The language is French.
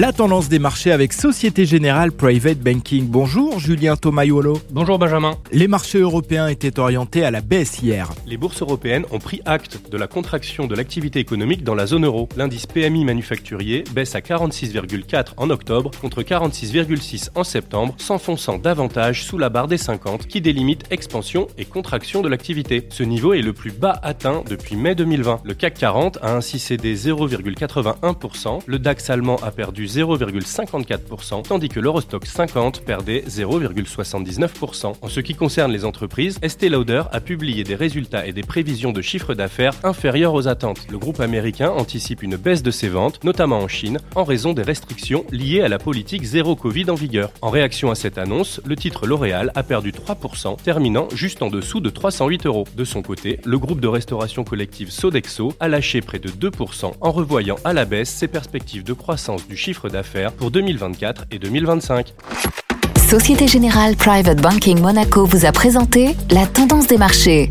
La tendance des marchés avec Société Générale Private Banking. Bonjour Julien Tomayolo. Bonjour Benjamin. Les marchés européens étaient orientés à la baisse hier. Les bourses européennes ont pris acte de la contraction de l'activité économique dans la zone euro. L'indice PMI manufacturier baisse à 46,4 en octobre contre 46,6 en septembre, s'enfonçant davantage sous la barre des 50 qui délimite expansion et contraction de l'activité. Ce niveau est le plus bas atteint depuis mai 2020. Le CAC 40 a ainsi cédé 0,81%, le DAX allemand a perdu 0,54%, tandis que l'Eurostock 50 perdait 0,79%. En ce qui concerne les entreprises, Estée Lauder a publié des résultats et des prévisions de chiffre d'affaires inférieurs aux attentes. Le groupe américain anticipe une baisse de ses ventes, notamment en Chine, en raison des restrictions liées à la politique zéro Covid en vigueur. En réaction à cette annonce, le titre L'Oréal a perdu 3%, terminant juste en dessous de 308 euros. De son côté, le groupe de restauration collective Sodexo a lâché près de 2% en revoyant à la baisse ses perspectives de croissance du chiffre chiffre d'affaires pour 2024 et 2025. Société Générale Private Banking Monaco vous a présenté la tendance des marchés.